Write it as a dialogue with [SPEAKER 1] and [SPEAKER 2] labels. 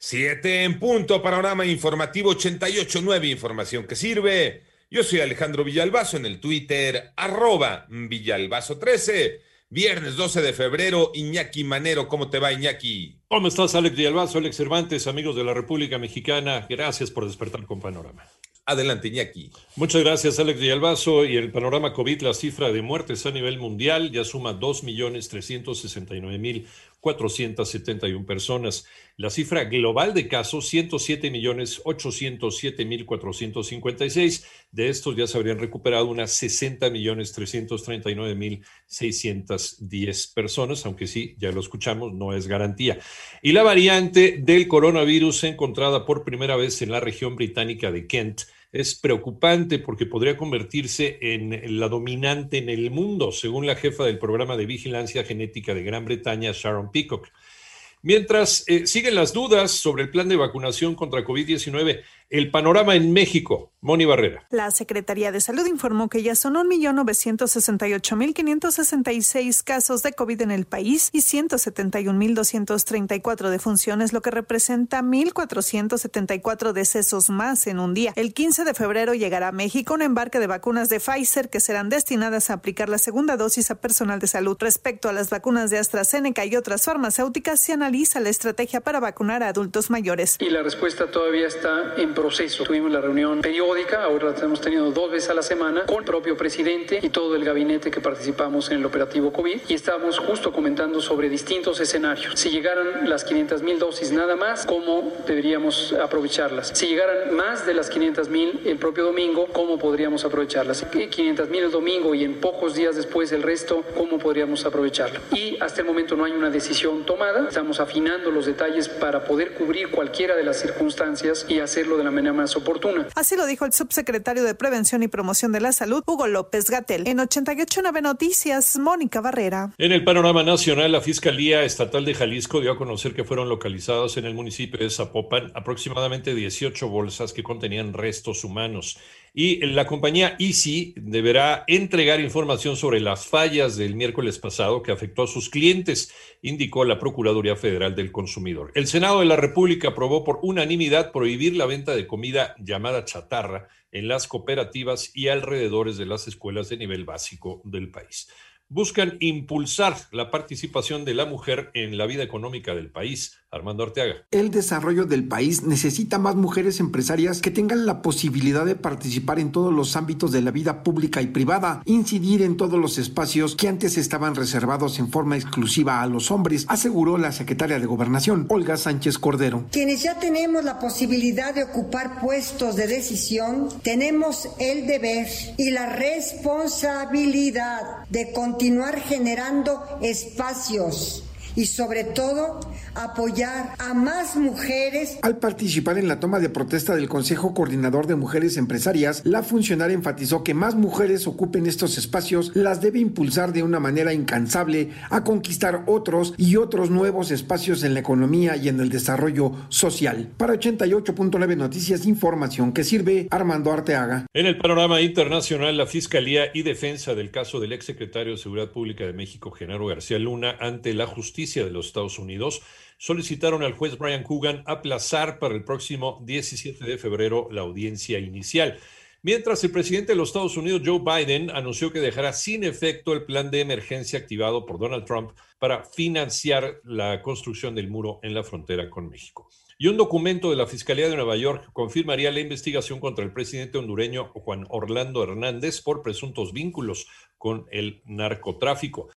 [SPEAKER 1] Siete en punto, panorama informativo 88.9, información que sirve. Yo soy Alejandro Villalbazo en el Twitter, arroba Villalbazo13. Viernes 12 de febrero, Iñaki Manero, ¿cómo te va Iñaki?
[SPEAKER 2] ¿Cómo estás Alex Villalbazo, Alex Cervantes, amigos de la República Mexicana? Gracias por despertar con Panorama.
[SPEAKER 1] Adelante, Iñaki.
[SPEAKER 2] Muchas gracias, Alex Villalbazo. Y el panorama COVID, la cifra de muertes a nivel mundial ya suma 2.369.471 personas. La cifra global de casos, 107.807.456. De estos ya se habrían recuperado unas 60.339.610 personas, aunque sí, ya lo escuchamos, no es garantía. Y la variante del coronavirus encontrada por primera vez en la región británica de Kent es preocupante porque podría convertirse en la dominante en el mundo, según la jefa del programa de vigilancia genética de Gran Bretaña, Sharon Peacock. Mientras eh, siguen las dudas sobre el plan de vacunación contra COVID-19, el panorama en México, Moni Barrera.
[SPEAKER 3] La Secretaría de Salud informó que ya son 1.968.566 casos de COVID en el país y 171.234 defunciones, lo que representa 1.474 decesos más en un día. El 15 de febrero llegará a México un embarque de vacunas de Pfizer que serán destinadas a aplicar la segunda dosis a personal de salud. Respecto a las vacunas de AstraZeneca y otras farmacéuticas, se analiza la estrategia para vacunar a adultos mayores.
[SPEAKER 4] Y la respuesta todavía está en proceso. Tuvimos la reunión periódica, ahora la hemos tenido dos veces a la semana, con el propio presidente y todo el gabinete que participamos en el operativo COVID y estábamos justo comentando sobre distintos escenarios. Si llegaran las 500 mil dosis nada más, ¿cómo deberíamos aprovecharlas? Si llegaran más de las 500 mil el propio domingo, ¿cómo podríamos aprovecharlas? 500 mil el domingo y en pocos días después el resto, ¿cómo podríamos aprovecharlo? Y hasta el momento no hay una decisión tomada, estamos afinando los detalles para poder cubrir cualquiera de las circunstancias y hacerlo de la manera más oportuna.
[SPEAKER 3] Así lo dijo el subsecretario de Prevención y Promoción de la Salud, Hugo López Gatel. En 889 Noticias, Mónica Barrera.
[SPEAKER 2] En el panorama nacional, la Fiscalía Estatal de Jalisco dio a conocer que fueron localizados en el municipio de Zapopan aproximadamente 18 bolsas que contenían restos humanos. Y la compañía Easy deberá entregar información sobre las fallas del miércoles pasado que afectó a sus clientes, indicó la Procuraduría Federal del Consumidor. El Senado de la República aprobó por unanimidad prohibir la venta de comida llamada chatarra en las cooperativas y alrededores de las escuelas de nivel básico del país buscan impulsar la participación de la mujer en la vida económica del país. Armando Arteaga.
[SPEAKER 5] El desarrollo del país necesita más mujeres empresarias que tengan la posibilidad de participar en todos los ámbitos de la vida pública y privada, incidir en todos los espacios que antes estaban reservados en forma exclusiva a los hombres, aseguró la secretaria de Gobernación, Olga Sánchez Cordero.
[SPEAKER 6] Quienes ya tenemos la posibilidad de ocupar puestos de decisión, tenemos el deber y la responsabilidad de continuar generando espacios y sobre todo apoyar a más mujeres.
[SPEAKER 5] Al participar en la toma de protesta del Consejo Coordinador de Mujeres Empresarias, la funcionaria enfatizó que más mujeres ocupen estos espacios las debe impulsar de una manera incansable a conquistar otros y otros nuevos espacios en la economía y en el desarrollo social. Para 88.9 Noticias, información que sirve Armando Arteaga.
[SPEAKER 2] En el panorama internacional, la Fiscalía y Defensa del caso del exsecretario de Seguridad Pública de México, Genaro García Luna, ante la de los Estados Unidos solicitaron al juez Brian Coogan aplazar para el próximo 17 de febrero la audiencia inicial. Mientras el presidente de los Estados Unidos, Joe Biden, anunció que dejará sin efecto el plan de emergencia activado por Donald Trump para financiar la construcción del muro en la frontera con México. Y un documento de la Fiscalía de Nueva York confirmaría la investigación contra el presidente hondureño Juan Orlando Hernández por presuntos vínculos con el narcotráfico.